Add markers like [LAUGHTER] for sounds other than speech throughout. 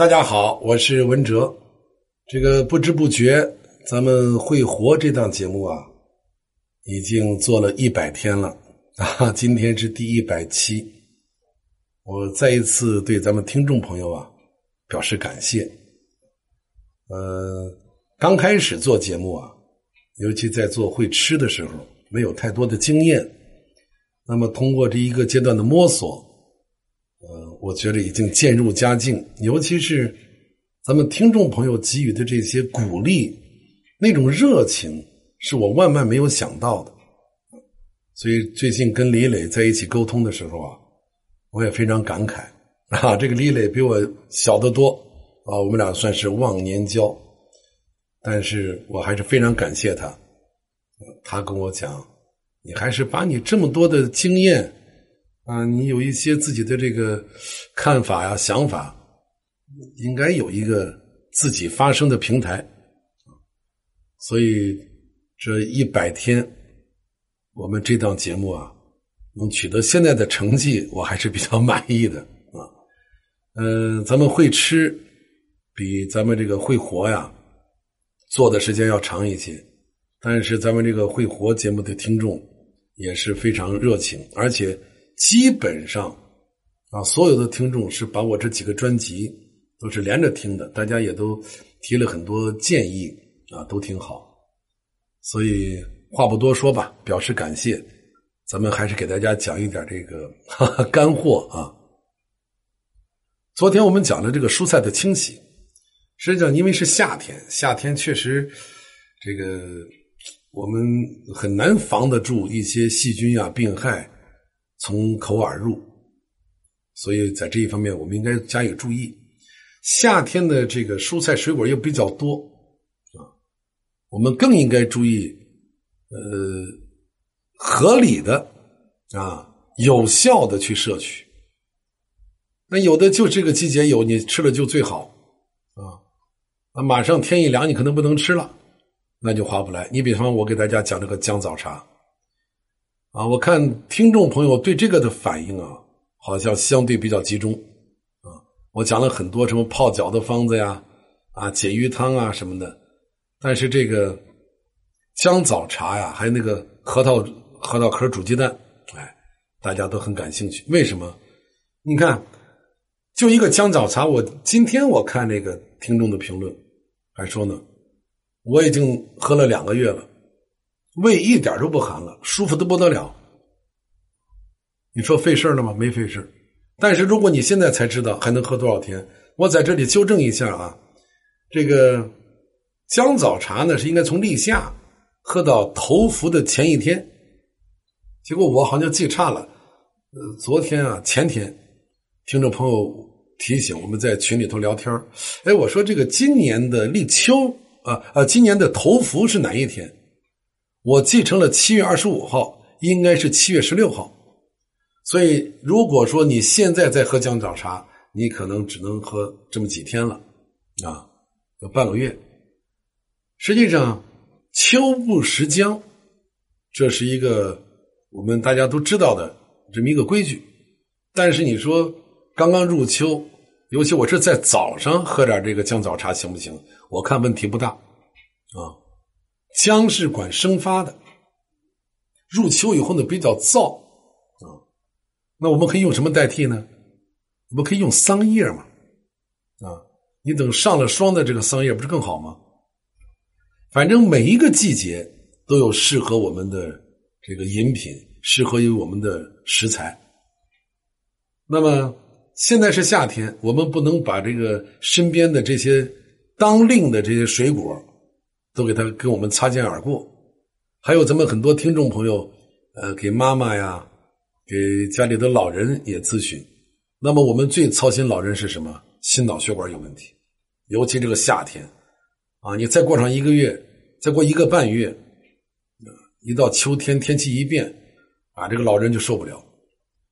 大家好，我是文哲。这个不知不觉，咱们会活这档节目啊，已经做了一百天了啊！今天是第一百期，我再一次对咱们听众朋友啊表示感谢。呃，刚开始做节目啊，尤其在做会吃的时候，没有太多的经验。那么，通过这一个阶段的摸索。呃，我觉得已经渐入佳境，尤其是咱们听众朋友给予的这些鼓励，那种热情是我万万没有想到的。所以最近跟李磊在一起沟通的时候啊，我也非常感慨 [LAUGHS] 啊。这个李磊比我小得多啊，我们俩算是忘年交，但是我还是非常感谢他。他跟我讲，你还是把你这么多的经验。啊，你有一些自己的这个看法呀、想法，应该有一个自己发声的平台。所以这一百天，我们这档节目啊，能取得现在的成绩，我还是比较满意的啊。嗯，咱们会吃，比咱们这个会活呀做的时间要长一些，但是咱们这个会活节目的听众也是非常热情，而且。基本上，啊，所有的听众是把我这几个专辑都是连着听的，大家也都提了很多建议啊，都挺好。所以话不多说吧，表示感谢。咱们还是给大家讲一点这个哈哈 [LAUGHS] 干货啊。昨天我们讲了这个蔬菜的清洗，实际上因为是夏天，夏天确实这个我们很难防得住一些细菌啊、病害。从口而入，所以在这一方面，我们应该加以注意。夏天的这个蔬菜水果又比较多啊，我们更应该注意，呃，合理的啊，有效的去摄取。那有的就这个季节有，你吃了就最好啊。啊，马上天一凉，你可能不能吃了，那就划不来。你比方我给大家讲这个姜枣茶。啊，我看听众朋友对这个的反应啊，好像相对比较集中啊。我讲了很多什么泡脚的方子呀，啊，解郁汤啊什么的，但是这个姜枣茶呀，还有那个核桃核桃壳煮鸡蛋，哎，大家都很感兴趣。为什么？你看，就一个姜枣茶，我今天我看那个听众的评论，还说呢，我已经喝了两个月了。胃一点都不寒了，舒服的不得了。你说费事了吗？没费事但是如果你现在才知道还能喝多少天，我在这里纠正一下啊，这个姜枣茶呢是应该从立夏喝到头伏的前一天。结果我好像记差了，呃，昨天啊前天，听众朋友提醒我们在群里头聊天哎，我说这个今年的立秋啊啊，今年的头伏是哪一天？我继承了七月二十五号，应该是七月十六号，所以如果说你现在在喝姜枣茶，你可能只能喝这么几天了，啊，有半个月。实际上，秋不食姜，这是一个我们大家都知道的这么一个规矩。但是你说刚刚入秋，尤其我是在早上喝点这个姜枣茶行不行？我看问题不大，啊。姜是管生发的，入秋以后呢比较燥啊，那我们可以用什么代替呢？我们可以用桑叶嘛，啊，你等上了霜的这个桑叶不是更好吗？反正每一个季节都有适合我们的这个饮品，适合于我们的食材。那么现在是夏天，我们不能把这个身边的这些当令的这些水果。都给他跟我们擦肩而过，还有咱们很多听众朋友，呃，给妈妈呀，给家里的老人也咨询。那么我们最操心老人是什么？心脑血管有问题，尤其这个夏天，啊，你再过上一个月，再过一个半月，一到秋天天气一变，啊，这个老人就受不了。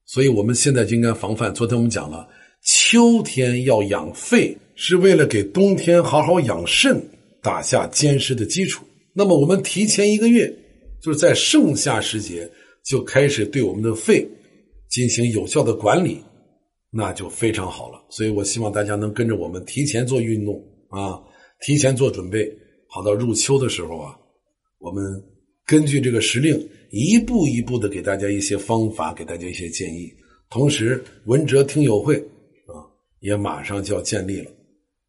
所以我们现在就应该防范。昨天我们讲了，秋天要养肺，是为了给冬天好好养肾。打下坚实的基础。那么，我们提前一个月，就是在盛夏时节就开始对我们的肺进行有效的管理，那就非常好了。所以我希望大家能跟着我们提前做运动啊，提前做准备，好到入秋的时候啊，我们根据这个时令，一步一步的给大家一些方法，给大家一些建议。同时，文哲听友会啊，也马上就要建立了，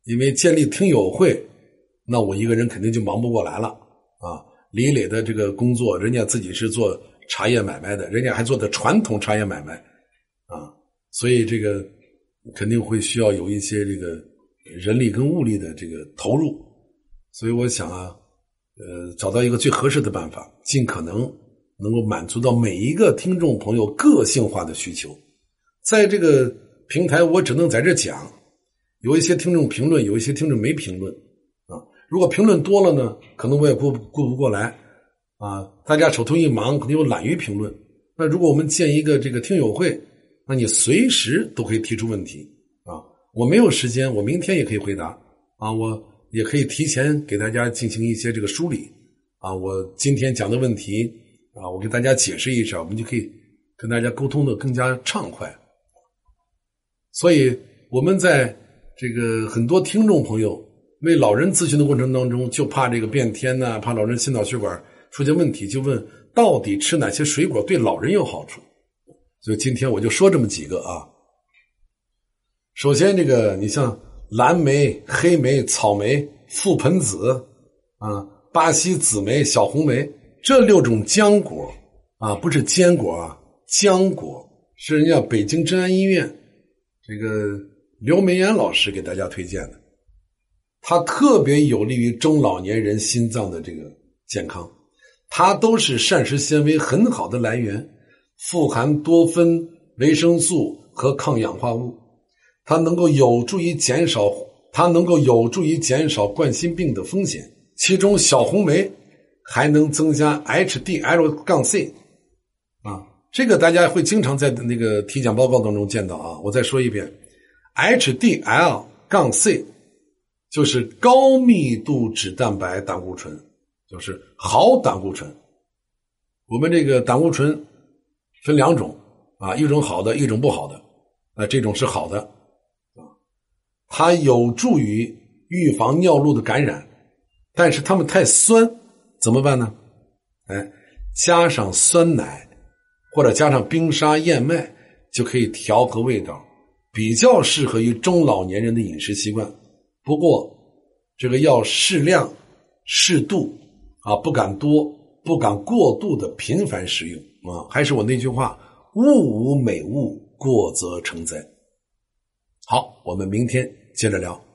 因为建立听友会，那我一个人肯定就忙不过来了啊。李磊的这个工作，人家自己是做茶叶买卖的，人家还做的传统茶叶买卖啊，所以这个肯定会需要有一些这个人力跟物力的这个投入。所以我想啊，呃，找到一个最合适的办法，尽可能能够满足到每一个听众朋友个性化的需求。在这个平台，我只能在这讲，有一些听众评论，有一些听众没评论。如果评论多了呢，可能我也顾顾不过来，啊，大家手头一忙，可能又懒于评论。那如果我们建一个这个听友会，那你随时都可以提出问题啊。我没有时间，我明天也可以回答啊。我也可以提前给大家进行一些这个梳理啊。我今天讲的问题啊，我给大家解释一下，我们就可以跟大家沟通的更加畅快。所以我们在这个很多听众朋友。为老人咨询的过程当中，就怕这个变天呢，怕老人心脑血管出现问题，就问到底吃哪些水果对老人有好处。所以今天我就说这么几个啊。首先，这个你像蓝莓、黑莓、草莓、覆盆子啊、巴西紫莓、小红莓这六种浆果啊，不是坚果啊，浆果是人家北京真安医院这个刘梅岩老师给大家推荐的。它特别有利于中老年人心脏的这个健康，它都是膳食纤维很好的来源，富含多酚、维生素和抗氧化物，它能够有助于减少它能够有助于减少冠心病的风险。其中小红莓还能增加 HDL 杠 C，啊，这个大家会经常在那个体检报告当中见到啊。我再说一遍，HDL 杠 C。就是高密度脂蛋白胆固醇，就是好胆固醇。我们这个胆固醇分两种啊，一种好的，一种不好的。啊，这种是好的啊，它有助于预防尿路的感染。但是它们太酸，怎么办呢？哎，加上酸奶或者加上冰沙燕麦，就可以调和味道，比较适合于中老年人的饮食习惯。不过，这个要适量、适度啊，不敢多，不敢过度的频繁食用啊。还是我那句话：物无美物，过则成灾。好，我们明天接着聊。